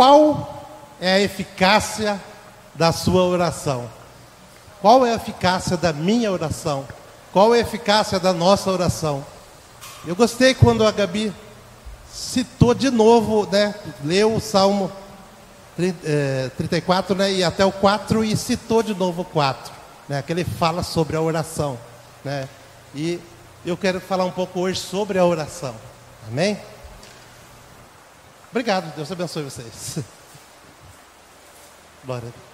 qual é a eficácia da sua oração? Qual é a eficácia da minha oração? Qual é a eficácia da nossa oração? Eu gostei quando a Gabi citou de novo, né? Leu o Salmo 34, né? E até o 4 e citou de novo o 4, né? Que ele fala sobre a oração, né? E eu quero falar um pouco hoje sobre a oração. Amém? Obrigado, Deus abençoe vocês. Glória a Deus.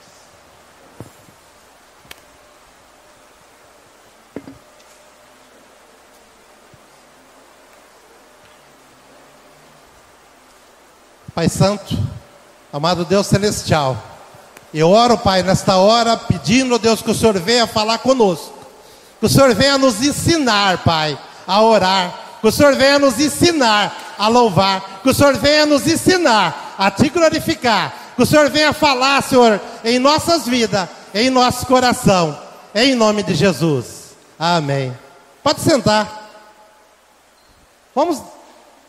Pai Santo, amado Deus Celestial, eu oro, Pai, nesta hora, pedindo, Deus, que o Senhor venha falar conosco, que o Senhor venha nos ensinar, Pai, a orar, que o Senhor venha nos ensinar a louvar, que o Senhor venha nos ensinar a te glorificar, que o Senhor venha falar, Senhor, em nossas vidas, em nosso coração, em nome de Jesus. Amém. Pode sentar. Vamos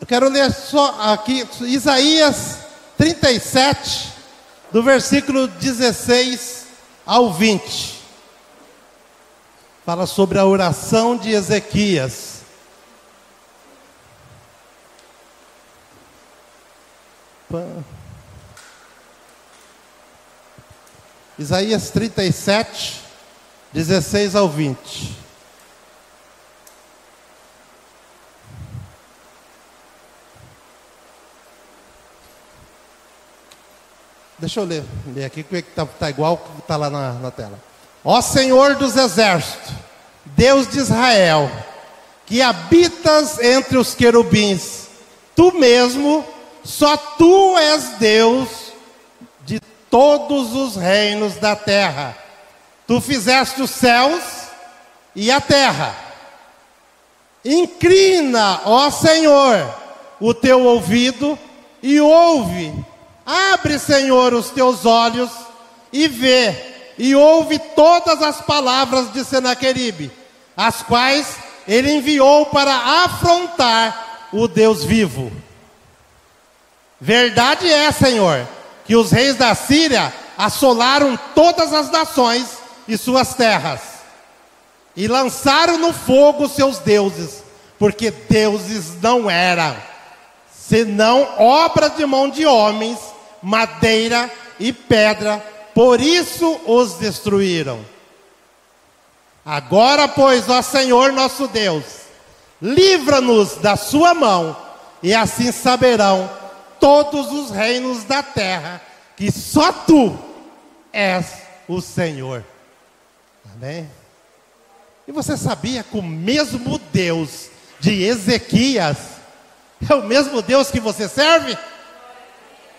eu quero ler só aqui Isaías 37, do versículo 16 ao 20. Fala sobre a oração de Ezequias. Isaías 37, 16 ao 20. Deixa eu ler, ler aqui, que está tá igual que está lá na, na tela. Ó Senhor dos exércitos, Deus de Israel, que habitas entre os querubins, tu mesmo, só tu és Deus de todos os reinos da terra. Tu fizeste os céus e a terra. Inclina, ó Senhor, o teu ouvido e ouve Abre, Senhor, os teus olhos e vê, e ouve todas as palavras de Senaqueribe, as quais ele enviou para afrontar o Deus vivo. Verdade é, Senhor, que os reis da Síria assolaram todas as nações e suas terras, e lançaram no fogo seus deuses, porque deuses não eram, senão obras de mão de homens madeira e pedra, por isso os destruíram. Agora, pois, ó Senhor nosso Deus, livra-nos da sua mão, e assim saberão todos os reinos da terra que só tu és o Senhor. Amém? E você sabia que o mesmo Deus de Ezequias é o mesmo Deus que você serve?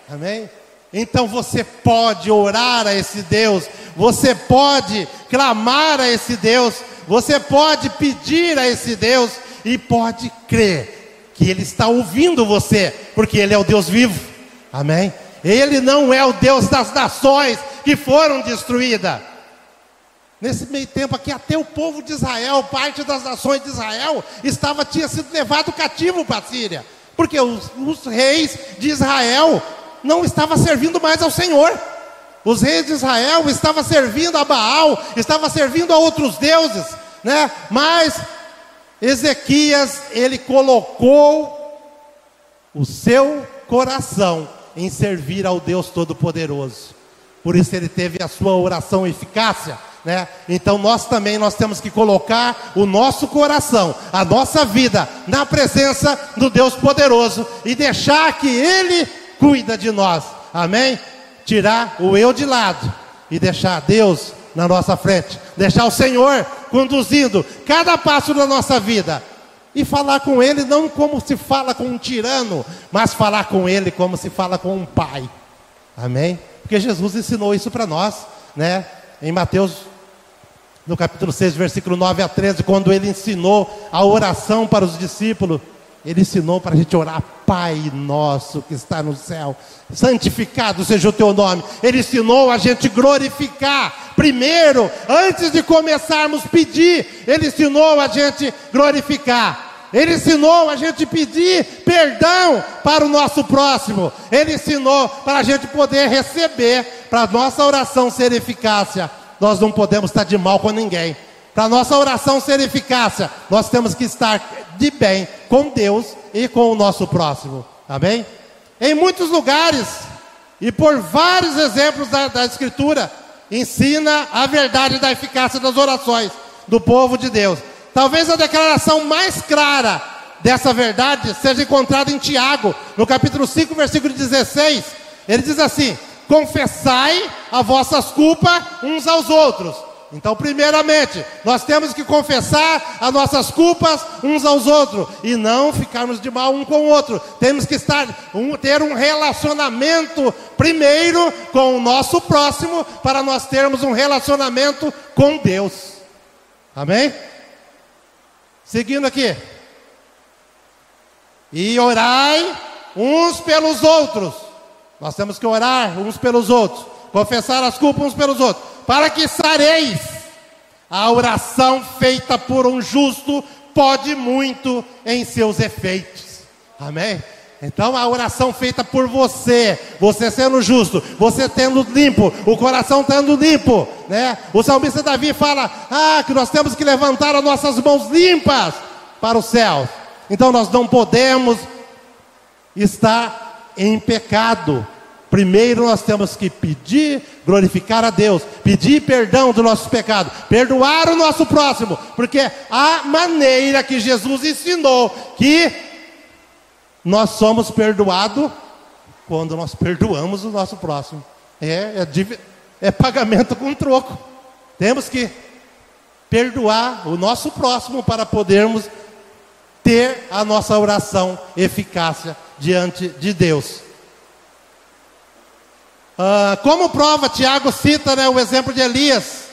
Amém? Então você pode orar a esse Deus, você pode clamar a esse Deus, você pode pedir a esse Deus e pode crer que Ele está ouvindo você, porque Ele é o Deus vivo. Amém? Ele não é o Deus das nações que foram destruídas. Nesse meio tempo aqui, até o povo de Israel, parte das nações de Israel, estava, tinha sido levado cativo para a Síria. Porque os, os reis de Israel não estava servindo mais ao Senhor. Os reis de Israel estavam servindo a Baal, estavam servindo a outros deuses, né? Mas Ezequias, ele colocou o seu coração em servir ao Deus Todo-Poderoso. Por isso ele teve a sua oração eficácia, né? Então nós também nós temos que colocar o nosso coração, a nossa vida na presença do Deus poderoso e deixar que ele cuida de nós. Amém? Tirar o eu de lado e deixar Deus na nossa frente, deixar o Senhor conduzindo cada passo da nossa vida e falar com Ele não como se fala com um tirano, mas falar com Ele como se fala com um pai. Amém? Porque Jesus ensinou isso para nós, né? Em Mateus, no capítulo 6, versículo 9 a 13, quando Ele ensinou a oração para os discípulos. Ele ensinou para a gente orar, Pai nosso que está no céu, santificado seja o teu nome. Ele ensinou a gente glorificar. Primeiro, antes de começarmos a pedir, ele ensinou a gente glorificar. Ele ensinou a gente pedir perdão para o nosso próximo. Ele ensinou para a gente poder receber, para a nossa oração ser eficácia. Nós não podemos estar de mal com ninguém. Para a nossa oração ser eficácia, nós temos que estar de bem com Deus e com o nosso próximo. Amém? Em muitos lugares, e por vários exemplos da, da Escritura, ensina a verdade da eficácia das orações do povo de Deus. Talvez a declaração mais clara dessa verdade seja encontrada em Tiago, no capítulo 5, versículo 16. Ele diz assim: Confessai as vossas culpas uns aos outros. Então, primeiramente, nós temos que confessar as nossas culpas uns aos outros e não ficarmos de mal um com o outro. Temos que estar um, ter um relacionamento primeiro com o nosso próximo para nós termos um relacionamento com Deus. Amém? Seguindo aqui. E orai uns pelos outros. Nós temos que orar uns pelos outros, confessar as culpas uns pelos outros, para que sareis. A oração feita por um justo pode muito em seus efeitos. Amém? Então a oração feita por você, você sendo justo, você tendo limpo, o coração tendo limpo, né? O salmista Davi fala: "Ah, que nós temos que levantar as nossas mãos limpas para o céu". Então nós não podemos estar em pecado. Primeiro nós temos que pedir, glorificar a Deus, pedir perdão do nosso pecado, perdoar o nosso próximo, porque a maneira que Jesus ensinou que nós somos perdoados quando nós perdoamos o nosso próximo. É, é, é pagamento com troco. Temos que perdoar o nosso próximo para podermos ter a nossa oração eficácia diante de Deus. Ah, como prova, Tiago cita né, o exemplo de Elias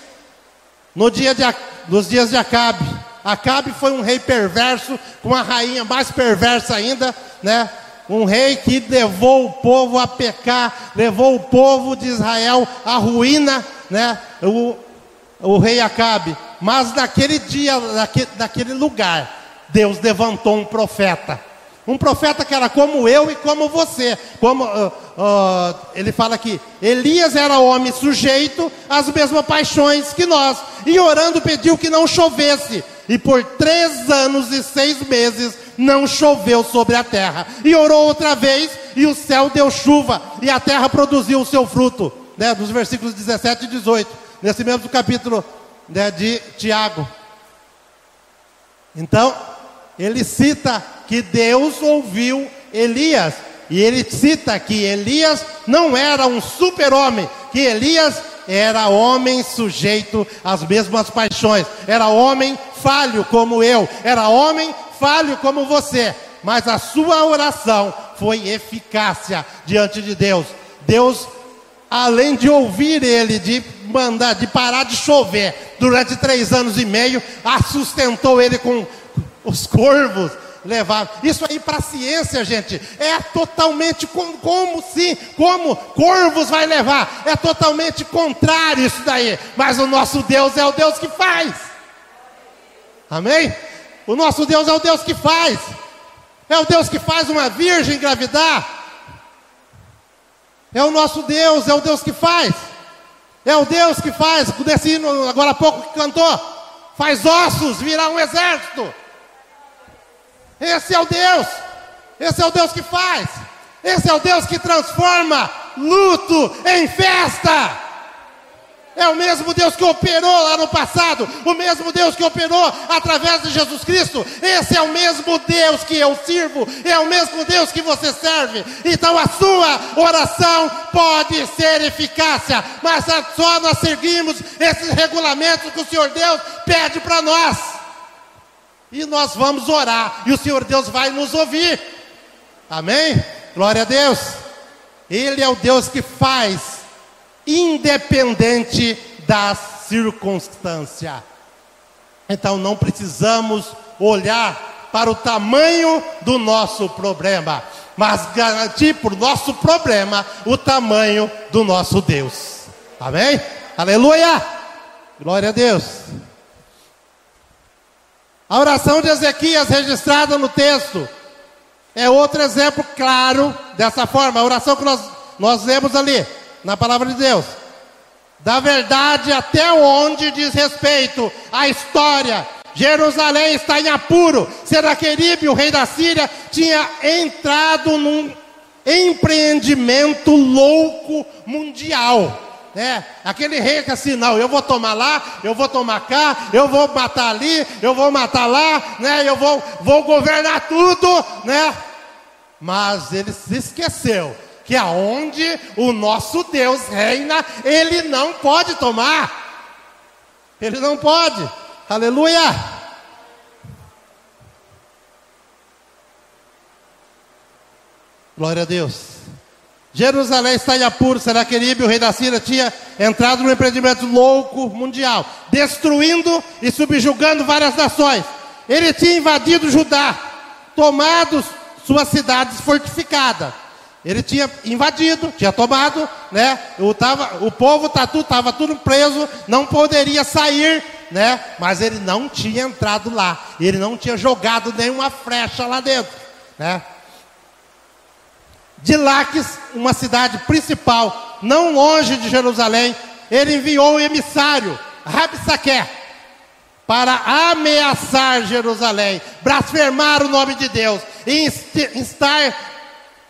no dia de, nos dias de Acabe. Acabe foi um rei perverso, com uma rainha mais perversa ainda, né? Um rei que levou o povo a pecar, levou o povo de Israel à ruína, né? O, o rei Acabe. Mas naquele dia, naquele, naquele lugar, Deus levantou um profeta. Um profeta que era como eu e como você. Como uh, uh, ele fala aqui, Elias era homem sujeito às mesmas paixões que nós. E orando pediu que não chovesse. E por três anos e seis meses não choveu sobre a terra. E orou outra vez, e o céu deu chuva, e a terra produziu o seu fruto. Né, dos versículos 17 e 18, nesse mesmo capítulo né, de Tiago. Então, ele cita que Deus ouviu Elias, e ele cita que Elias não era um super-homem, que Elias era homem sujeito às mesmas paixões, era homem falho como eu, era homem falho como você, mas a sua oração foi eficácia diante de Deus. Deus, além de ouvir ele, de mandar, de parar de chover durante três anos e meio, sustentou ele com os corvos, levar. Isso aí para a ciência, gente, é totalmente como, como se, como corvos vai levar. É totalmente contrário isso daí. Mas o nosso Deus é o Deus que faz. Amém? O nosso Deus é o Deus que faz. É o Deus que faz uma virgem engravidar. É o nosso Deus, é o Deus que faz. É o Deus que faz, desse hino agora há pouco que cantou, faz ossos virar um exército. Esse é o Deus. Esse é o Deus que faz. Esse é o Deus que transforma luto em festa. É o mesmo Deus que operou lá no passado, o mesmo Deus que operou através de Jesus Cristo. Esse é o mesmo Deus que eu sirvo, é o mesmo Deus que você serve. Então a sua oração pode ser eficácia, mas só nós seguimos esses regulamentos que o Senhor Deus pede para nós. E nós vamos orar, e o Senhor Deus vai nos ouvir. Amém? Glória a Deus. Ele é o Deus que faz, independente da circunstância. Então não precisamos olhar para o tamanho do nosso problema, mas garantir o nosso problema o tamanho do nosso Deus. Amém? Aleluia! Glória a Deus. A oração de Ezequias registrada no texto é outro exemplo claro dessa forma. A oração que nós, nós lemos ali, na palavra de Deus. Da verdade até onde diz respeito à história. Jerusalém está em apuro. Senaqueribe, o rei da Síria, tinha entrado num empreendimento louco mundial. É, aquele rei que assim, não, eu vou tomar lá, eu vou tomar cá, eu vou matar ali, eu vou matar lá, né? Eu vou, vou governar tudo, né? Mas ele se esqueceu que aonde o nosso Deus reina, ele não pode tomar. Ele não pode. Aleluia! Glória a Deus. Jerusalém está em apuro. Senaqueribe, o rei da Síria, tinha entrado num empreendimento louco mundial, destruindo e subjugando várias nações. Ele tinha invadido Judá, tomado suas cidades fortificadas. Ele tinha invadido, tinha tomado, né? O, tava, o povo tatu estava tudo preso, não poderia sair, né? Mas ele não tinha entrado lá. Ele não tinha jogado nenhuma flecha lá dentro, né? De Laques, uma cidade principal, não longe de Jerusalém, ele enviou o emissário, Rabsaqué, para ameaçar Jerusalém, blasfemar o nome de Deus, e instar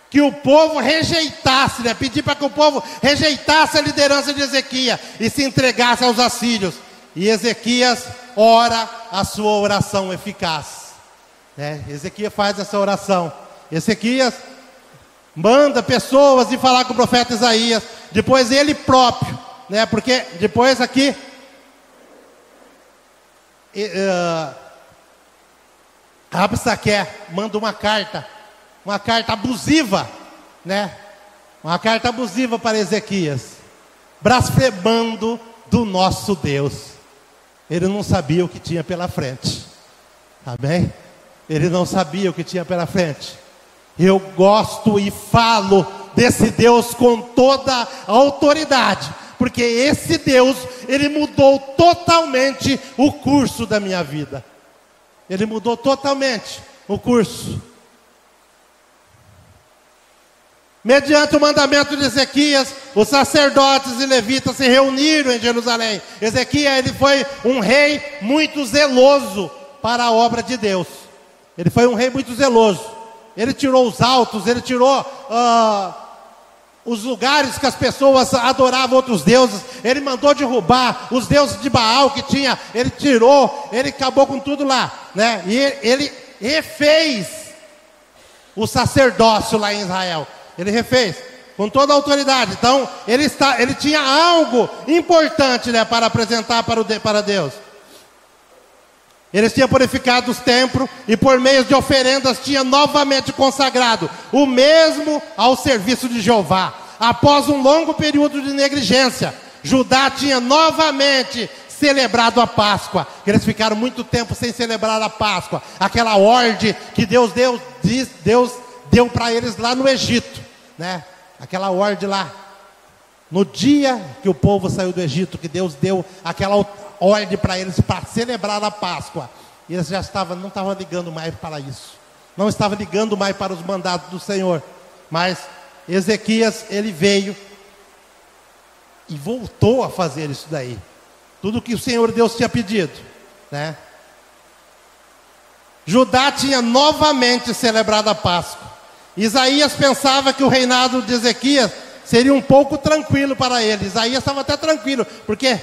que o povo rejeitasse, né? pedir para que o povo rejeitasse a liderança de Ezequias e se entregasse aos assírios. E Ezequias ora a sua oração eficaz. Né? Ezequias faz essa oração. Ezequias manda pessoas ir falar com o profeta Isaías, depois ele próprio, né? Porque depois aqui uh, manda uma carta, uma carta abusiva, né? Uma carta abusiva para Ezequias, blasfemando do nosso Deus. Ele não sabia o que tinha pela frente. Amém? Ele não sabia o que tinha pela frente. Eu gosto e falo desse Deus com toda a autoridade, porque esse Deus, ele mudou totalmente o curso da minha vida. Ele mudou totalmente o curso. Mediante o mandamento de Ezequias, os sacerdotes e levitas se reuniram em Jerusalém. Ezequias ele foi um rei muito zeloso para a obra de Deus. Ele foi um rei muito zeloso. Ele tirou os altos, ele tirou uh, os lugares que as pessoas adoravam outros deuses. Ele mandou derrubar os deuses de Baal que tinha. Ele tirou, ele acabou com tudo lá, né? E ele refez o sacerdócio lá em Israel. Ele refez com toda a autoridade. Então, ele, está, ele tinha algo importante né, para apresentar para, o, para Deus. Eles tinham purificado os templos e por meio de oferendas tinha novamente consagrado o mesmo ao serviço de Jeová. Após um longo período de negligência, Judá tinha novamente celebrado a Páscoa. Eles ficaram muito tempo sem celebrar a Páscoa, aquela ordem que Deus deu, Deus deu para eles lá no Egito, né? Aquela ordem lá. No dia que o povo saiu do Egito, que Deus deu aquela ordem para eles para celebrar a Páscoa. E eles já estavam, não estavam ligando mais para isso. Não estavam ligando mais para os mandados do Senhor. Mas Ezequias, ele veio e voltou a fazer isso daí. Tudo que o Senhor Deus tinha pedido, né? Judá tinha novamente celebrado a Páscoa. Isaías pensava que o reinado de Ezequias seria um pouco tranquilo para ele. Isaías estava até tranquilo, porque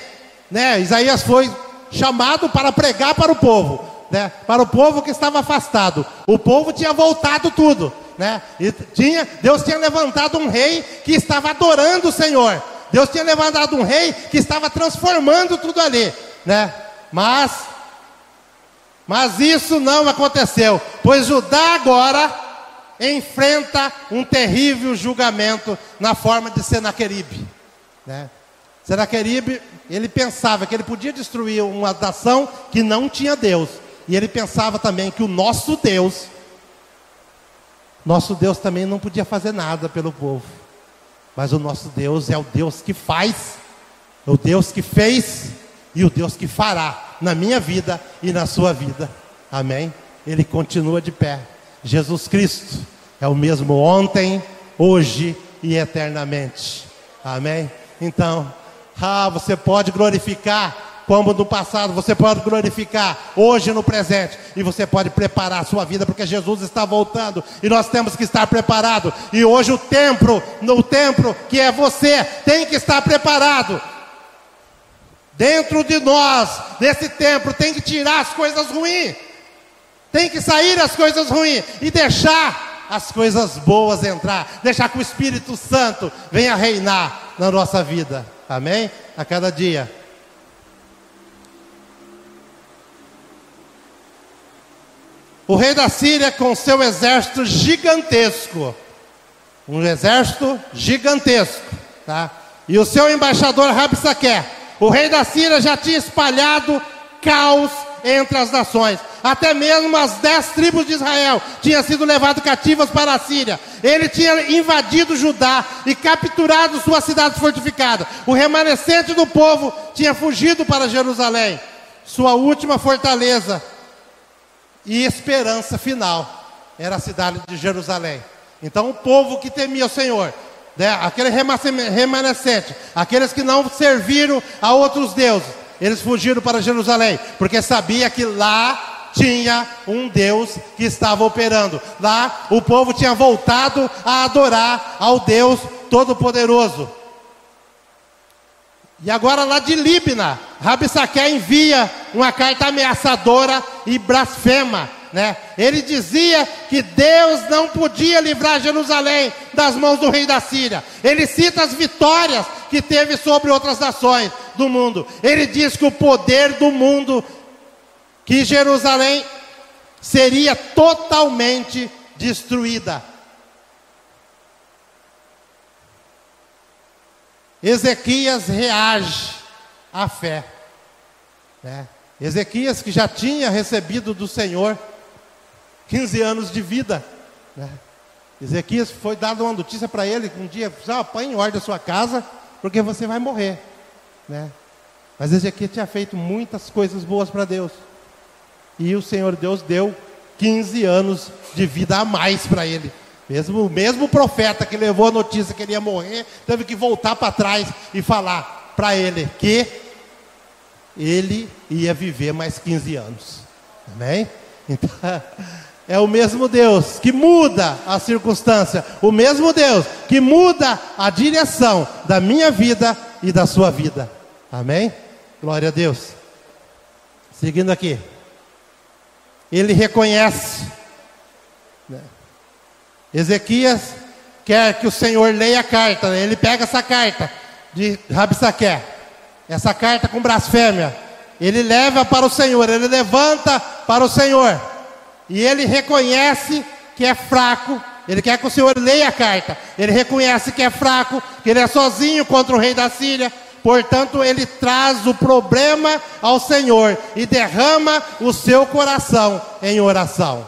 né, Isaías foi chamado para pregar para o povo, né, para o povo que estava afastado. O povo tinha voltado tudo, né, e tinha, Deus tinha levantado um rei que estava adorando o Senhor. Deus tinha levantado um rei que estava transformando tudo ali, né? Mas mas isso não aconteceu, pois Judá agora enfrenta um terrível julgamento na forma de Senaqueribe, né? Senaqueribe, ele pensava que ele podia destruir uma nação que não tinha Deus. E ele pensava também que o nosso Deus, nosso Deus também não podia fazer nada pelo povo. Mas o nosso Deus é o Deus que faz, é o Deus que fez e o Deus que fará na minha vida e na sua vida. Amém? Ele continua de pé. Jesus Cristo é o mesmo ontem, hoje e eternamente. Amém? Então, ah, você pode glorificar como no passado, você pode glorificar hoje no presente, e você pode preparar a sua vida, porque Jesus está voltando, e nós temos que estar preparados. E hoje o templo, no templo que é você, tem que estar preparado. Dentro de nós, desse templo, tem que tirar as coisas ruins, tem que sair as coisas ruins e deixar as coisas boas entrar, deixar que o Espírito Santo venha reinar na nossa vida, amém? A cada dia. O rei da Síria com seu exército gigantesco, um exército gigantesco, tá? E o seu embaixador Rabsaque, o rei da Síria já tinha espalhado caos entre as nações. Até mesmo as dez tribos de Israel tinham sido levadas cativas para a Síria. Ele tinha invadido Judá e capturado suas cidades fortificadas. O remanescente do povo tinha fugido para Jerusalém. Sua última fortaleza e esperança final era a cidade de Jerusalém. Então, o povo que temia o Senhor, né, aquele remanescente, aqueles que não serviram a outros deuses, eles fugiram para Jerusalém, porque sabia que lá tinha um Deus que estava operando. Lá o povo tinha voltado a adorar ao Deus Todo-Poderoso. E agora lá de Líbina, Rabissaque envia uma carta ameaçadora e blasfema. Né? Ele dizia que Deus não podia livrar Jerusalém das mãos do rei da Síria. Ele cita as vitórias que teve sobre outras nações do mundo. Ele diz que o poder do mundo, que Jerusalém seria totalmente destruída. Ezequias reage à fé. Né? Ezequias, que já tinha recebido do Senhor 15 anos de vida. Né? Ezequias foi dado uma notícia para ele um dia: ah, põe em ordem a sua casa, porque você vai morrer. Né? Mas Ezequias tinha feito muitas coisas boas para Deus. E o Senhor Deus deu 15 anos de vida a mais para ele. Mesmo o mesmo profeta que levou a notícia que ele ia morrer, teve que voltar para trás e falar para ele que ele ia viver mais 15 anos. Amém? Então, é o mesmo Deus que muda a circunstância, o mesmo Deus que muda a direção da minha vida e da sua vida. Amém? Glória a Deus. Seguindo aqui. Ele reconhece né? Ezequias quer que o Senhor leia a carta, né? ele pega essa carta de Rabsaque, essa carta com blasfêmia, ele leva para o Senhor, ele levanta para o Senhor, e ele reconhece que é fraco, ele quer que o Senhor leia a carta, ele reconhece que é fraco, que ele é sozinho contra o rei da Síria, portanto ele traz o problema ao Senhor e derrama o seu coração em oração.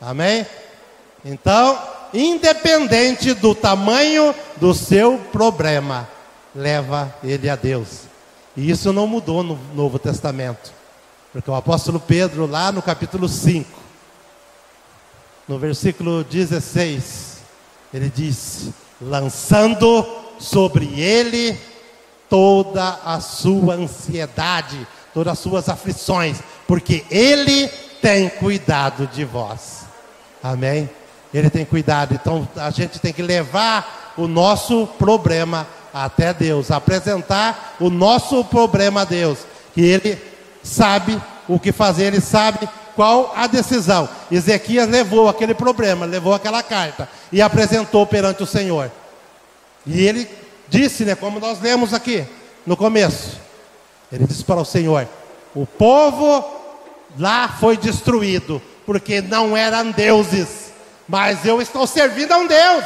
Amém? Então, independente do tamanho do seu problema, leva ele a Deus. E isso não mudou no Novo Testamento. Porque o apóstolo Pedro, lá no capítulo 5, no versículo 16, ele diz: lançando sobre ele toda a sua ansiedade, todas as suas aflições, porque ele tem cuidado de vós. Amém? Ele tem cuidado. Então a gente tem que levar o nosso problema até Deus, apresentar o nosso problema a Deus, que Ele sabe o que fazer, Ele sabe qual a decisão. Ezequias levou aquele problema, levou aquela carta e apresentou perante o Senhor. E ele disse, né, como nós lemos aqui no começo, ele disse para o Senhor: o povo lá foi destruído, porque não eram deuses mas eu estou servindo a um Deus.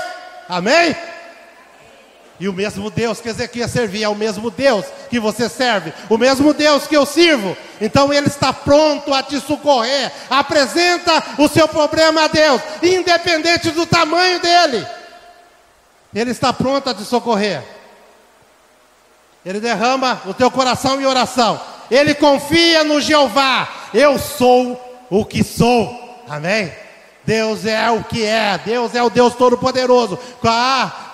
Amém? E o mesmo Deus que Ezequias servia é o mesmo Deus que você serve, o mesmo Deus que eu sirvo. Então ele está pronto a te socorrer. Apresenta o seu problema a Deus, independente do tamanho dele. Ele está pronto a te socorrer. Ele derrama o teu coração em oração. Ele confia no Jeová. Eu sou o que sou. Amém? Deus é o que é, Deus é o Deus Todo-Poderoso. Ah,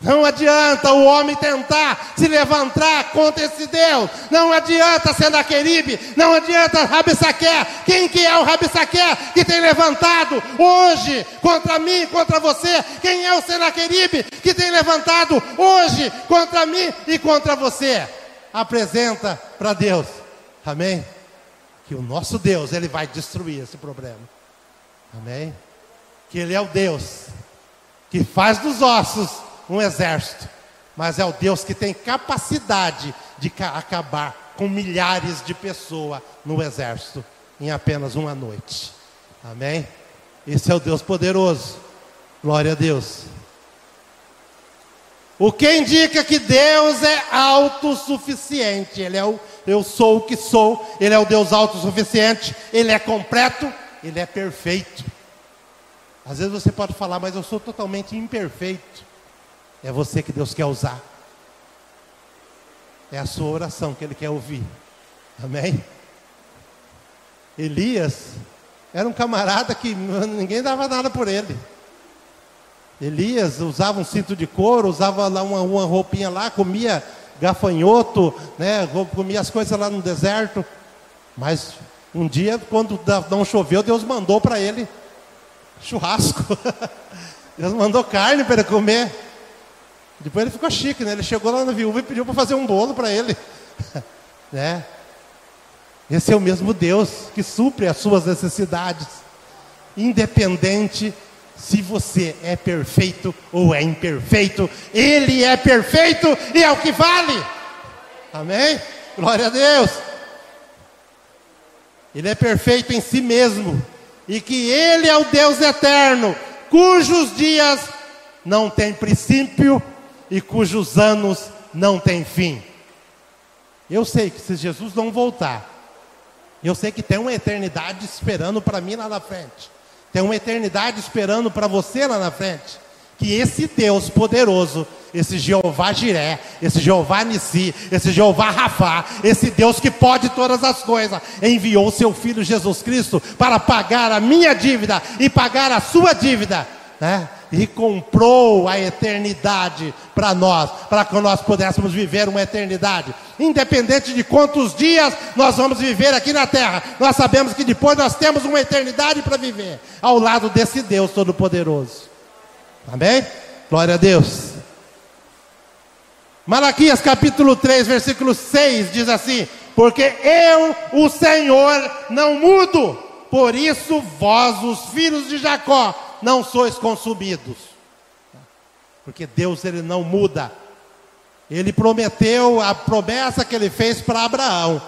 não adianta o homem tentar se levantar contra esse Deus. Não adianta Senaqueribe, não adianta Rabissaque. Quem que é o Rabissaque que tem levantado hoje contra mim, contra você? Quem é o Senaqueribe que tem levantado hoje contra mim e contra você? Apresenta para Deus. Amém? Que o nosso Deus, ele vai destruir esse problema. Amém? Que ele é o Deus que faz dos ossos um exército, mas é o Deus que tem capacidade de acabar com milhares de pessoas no exército em apenas uma noite. Amém? Esse é o Deus poderoso. Glória a Deus. O que indica que Deus é autossuficiente. Ele é o eu sou o que sou. Ele é o Deus autossuficiente. Ele é completo. Ele é perfeito. Às vezes você pode falar, mas eu sou totalmente imperfeito. É você que Deus quer usar. É a sua oração que Ele quer ouvir. Amém? Elias era um camarada que ninguém dava nada por ele. Elias usava um cinto de couro, usava lá uma, uma roupinha lá, comia gafanhoto, né, comia as coisas lá no deserto. Mas um dia, quando não choveu, Deus mandou para ele churrasco. Deus mandou carne para ele comer. Depois ele ficou chique, né? Ele chegou lá na viúva e pediu para fazer um bolo para ele. né? Esse é o mesmo Deus que supre as suas necessidades, independente se você é perfeito ou é imperfeito, Ele é perfeito e é o que vale. Amém? Glória a Deus. Ele é perfeito em si mesmo e que Ele é o Deus eterno, cujos dias não têm princípio e cujos anos não têm fim. Eu sei que se Jesus não voltar, eu sei que tem uma eternidade esperando para mim lá na frente. Tem uma eternidade esperando para você lá na frente. Que esse Deus poderoso, esse Jeová Jiré, esse Jeová Nissi, esse Jeová Rafá, esse Deus que pode todas as coisas, enviou seu filho Jesus Cristo para pagar a minha dívida e pagar a sua dívida, né? E comprou a eternidade para nós, para que nós pudéssemos viver uma eternidade. Independente de quantos dias nós vamos viver aqui na terra, nós sabemos que depois nós temos uma eternidade para viver ao lado desse Deus Todo-Poderoso. Amém? Glória a Deus. Malaquias capítulo 3, versículo 6 diz assim: Porque eu, o Senhor, não mudo, por isso vós, os filhos de Jacó, não sois consumidos. Porque Deus ele não muda. Ele prometeu a promessa que ele fez para Abraão.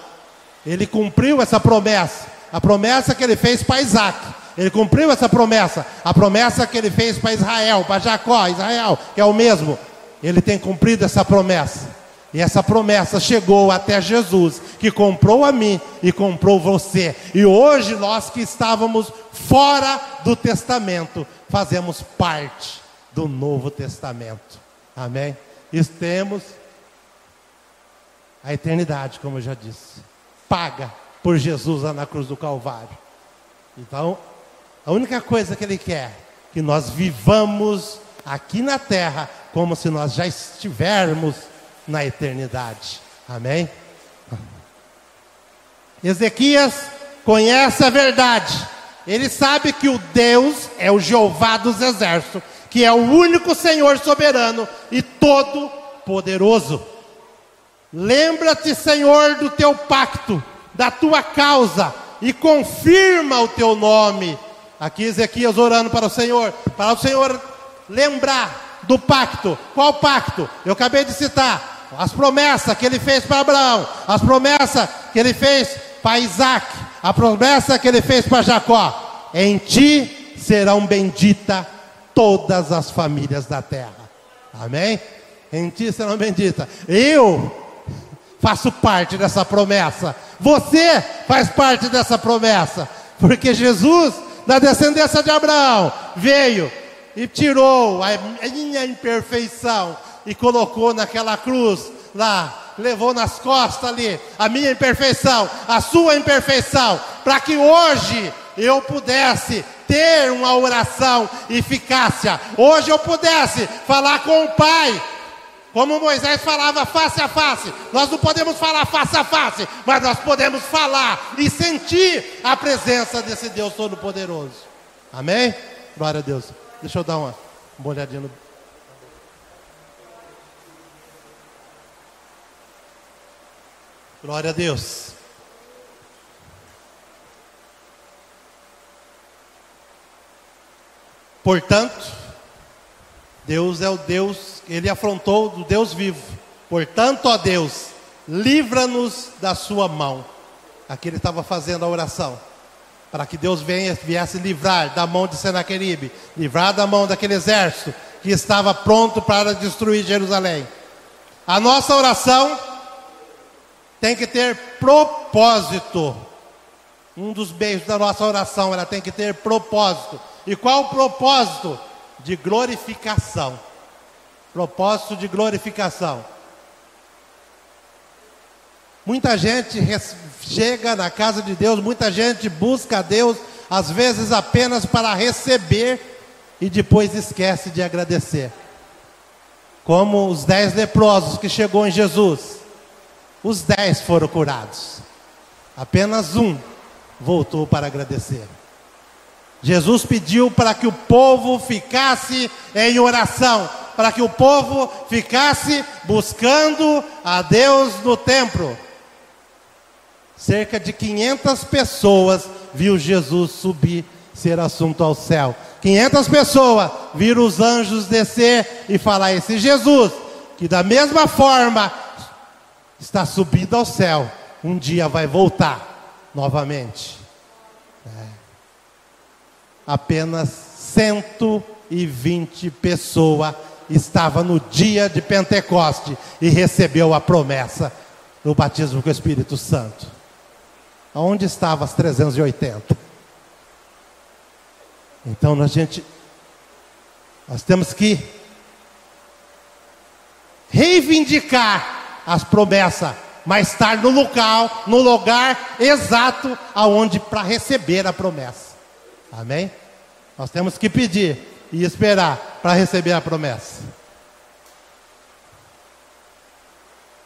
Ele cumpriu essa promessa. A promessa que ele fez para Isaac. Ele cumpriu essa promessa. A promessa que ele fez para Israel, para Jacó, Israel, que é o mesmo. Ele tem cumprido essa promessa. E essa promessa chegou até Jesus, que comprou a mim e comprou você. E hoje nós que estávamos fora do testamento, fazemos parte do Novo Testamento. Amém? E temos a eternidade, como eu já disse, paga por Jesus lá na cruz do Calvário. Então, a única coisa que Ele quer que nós vivamos aqui na terra como se nós já estivermos na eternidade. Amém? Ezequias conhece a verdade. Ele sabe que o Deus é o Jeová dos exércitos, que é o único Senhor soberano e todo poderoso. Lembra-te, Senhor, do teu pacto, da tua causa e confirma o teu nome. Aqui Ezequias orando para o Senhor, para o Senhor lembrar do pacto. Qual pacto? Eu acabei de citar as promessas que ele fez para Abraão, as promessas que ele fez para Isaac, a promessa que ele fez para Jacó: em ti serão benditas todas as famílias da terra. Amém? Em ti serão benditas. Eu faço parte dessa promessa. Você faz parte dessa promessa. Porque Jesus, da descendência de Abraão, veio e tirou a minha imperfeição e colocou naquela cruz lá, levou nas costas ali a minha imperfeição, a sua imperfeição, para que hoje eu pudesse ter uma oração eficácia, hoje eu pudesse falar com o Pai, como Moisés falava face a face, nós não podemos falar face a face, mas nós podemos falar e sentir a presença desse Deus Todo-Poderoso. Amém? Glória a Deus. Deixa eu dar uma, uma olhadinha no. Glória a Deus. Portanto, Deus é o Deus, ele afrontou do Deus vivo. Portanto, ó Deus, livra-nos da sua mão. Aqui ele estava fazendo a oração. Para que Deus venha, viesse livrar da mão de Senaqueribe, livrar da mão daquele exército que estava pronto para destruir Jerusalém. A nossa oração tem que ter propósito. Um dos beijos da nossa oração, ela tem que ter propósito. E qual o propósito? De glorificação. Propósito de glorificação. Muita gente chega na casa de Deus, muita gente busca a Deus, às vezes apenas para receber e depois esquece de agradecer. Como os dez leprosos que chegou em Jesus. Os dez foram curados. Apenas um voltou para agradecer. Jesus pediu para que o povo ficasse em oração, para que o povo ficasse buscando a Deus no templo. Cerca de 500 pessoas viu Jesus subir, ser assunto ao céu. 500 pessoas viram os anjos descer e falar: Esse Jesus, que da mesma forma está subindo ao céu, um dia vai voltar novamente. É apenas 120 pessoas estava no dia de Pentecoste e recebeu a promessa do batismo com o Espírito Santo. Aonde estavam as 380? Então a gente nós temos que reivindicar as promessas, mas estar no local, no lugar exato aonde para receber a promessa. Amém? Nós temos que pedir e esperar para receber a promessa.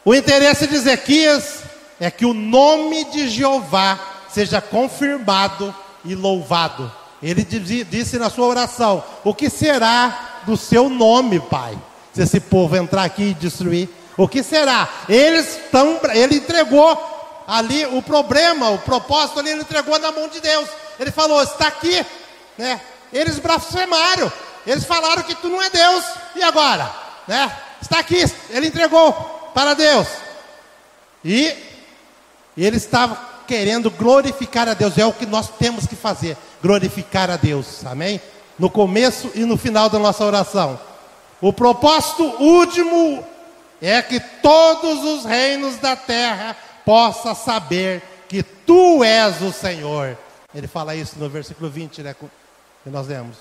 O interesse de Ezequias é que o nome de Jeová seja confirmado e louvado. Ele disse na sua oração: O que será do seu nome, Pai? Se esse povo entrar aqui e destruir, o que será? Eles estão, ele entregou ali o problema, o propósito ali, ele entregou na mão de Deus. Ele falou: está aqui, né? Eles blasfemaram, eles falaram que tu não é Deus, e agora, né? Está aqui, ele entregou para Deus, e, ele estava querendo glorificar a Deus, é o que nós temos que fazer, glorificar a Deus, amém? No começo e no final da nossa oração. O propósito último é que todos os reinos da terra possam saber que tu és o Senhor ele fala isso no versículo 20, né, que nós lemos.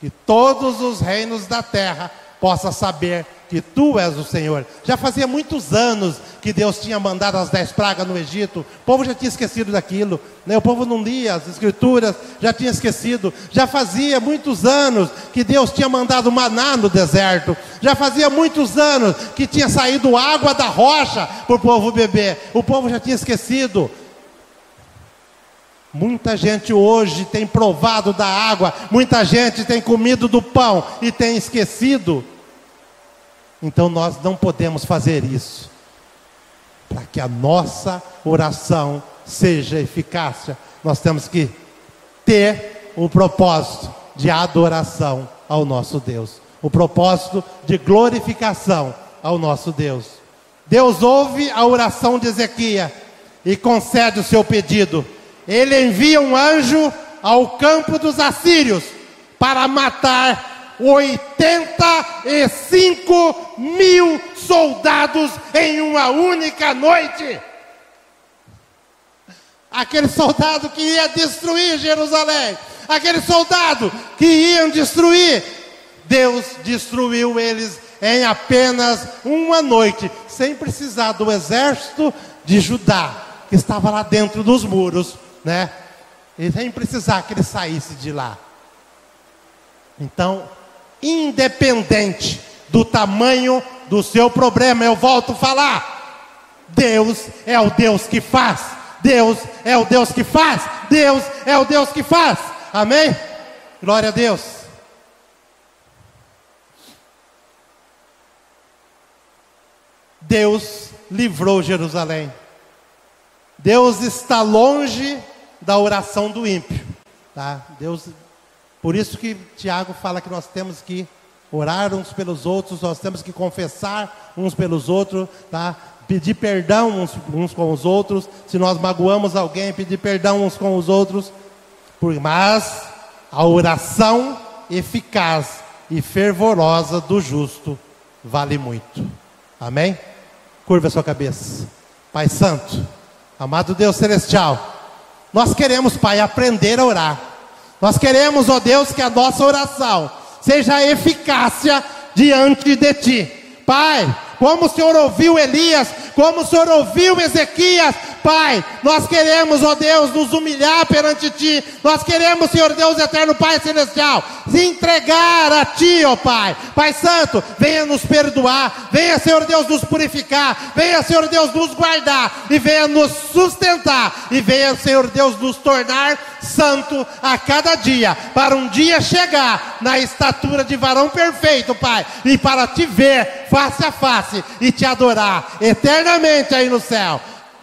Que todos os reinos da terra possam saber que tu és o Senhor. Já fazia muitos anos que Deus tinha mandado as dez pragas no Egito, o povo já tinha esquecido daquilo, né? o povo não lia as escrituras, já tinha esquecido. Já fazia muitos anos que Deus tinha mandado maná no deserto, já fazia muitos anos que tinha saído água da rocha para o povo beber, o povo já tinha esquecido. Muita gente hoje tem provado da água, muita gente tem comido do pão e tem esquecido. Então nós não podemos fazer isso. Para que a nossa oração seja eficaz, nós temos que ter o propósito de adoração ao nosso Deus, o propósito de glorificação ao nosso Deus. Deus ouve a oração de Ezequias e concede o seu pedido ele envia um anjo ao campo dos assírios para matar 85 mil soldados em uma única noite. Aquele soldado que ia destruir Jerusalém, aquele soldado que iam destruir, Deus destruiu eles em apenas uma noite, sem precisar do exército de Judá, que estava lá dentro dos muros né? e sem precisar que ele saísse de lá. Então, independente do tamanho do seu problema, eu volto a falar: Deus é o Deus que faz, Deus é o Deus que faz, Deus é o Deus que faz, amém? Glória a Deus. Deus livrou Jerusalém. Deus está longe da oração do ímpio, tá? Deus, por isso que Tiago fala que nós temos que orar uns pelos outros, nós temos que confessar uns pelos outros, tá? Pedir perdão uns, uns com os outros, se nós magoamos alguém, pedir perdão uns com os outros, por, mas a oração eficaz e fervorosa do justo vale muito. Amém? Curva a sua cabeça. Pai Santo, amado Deus Celestial, nós queremos, Pai, aprender a orar. Nós queremos, ó Deus, que a nossa oração seja eficácia diante de Ti. Pai, como o Senhor ouviu Elias, como o Senhor ouviu Ezequias, Pai, nós queremos, ó Deus, nos humilhar perante Ti. Nós queremos, Senhor Deus eterno, Pai celestial, se entregar a Ti, ó Pai. Pai Santo, venha nos perdoar, venha, Senhor Deus, nos purificar, venha, Senhor Deus, nos guardar e venha nos sustentar e venha, Senhor Deus, nos tornar santo a cada dia, para um dia chegar na estatura de varão perfeito, Pai, e para te ver face a face e te adorar eternamente aí no céu.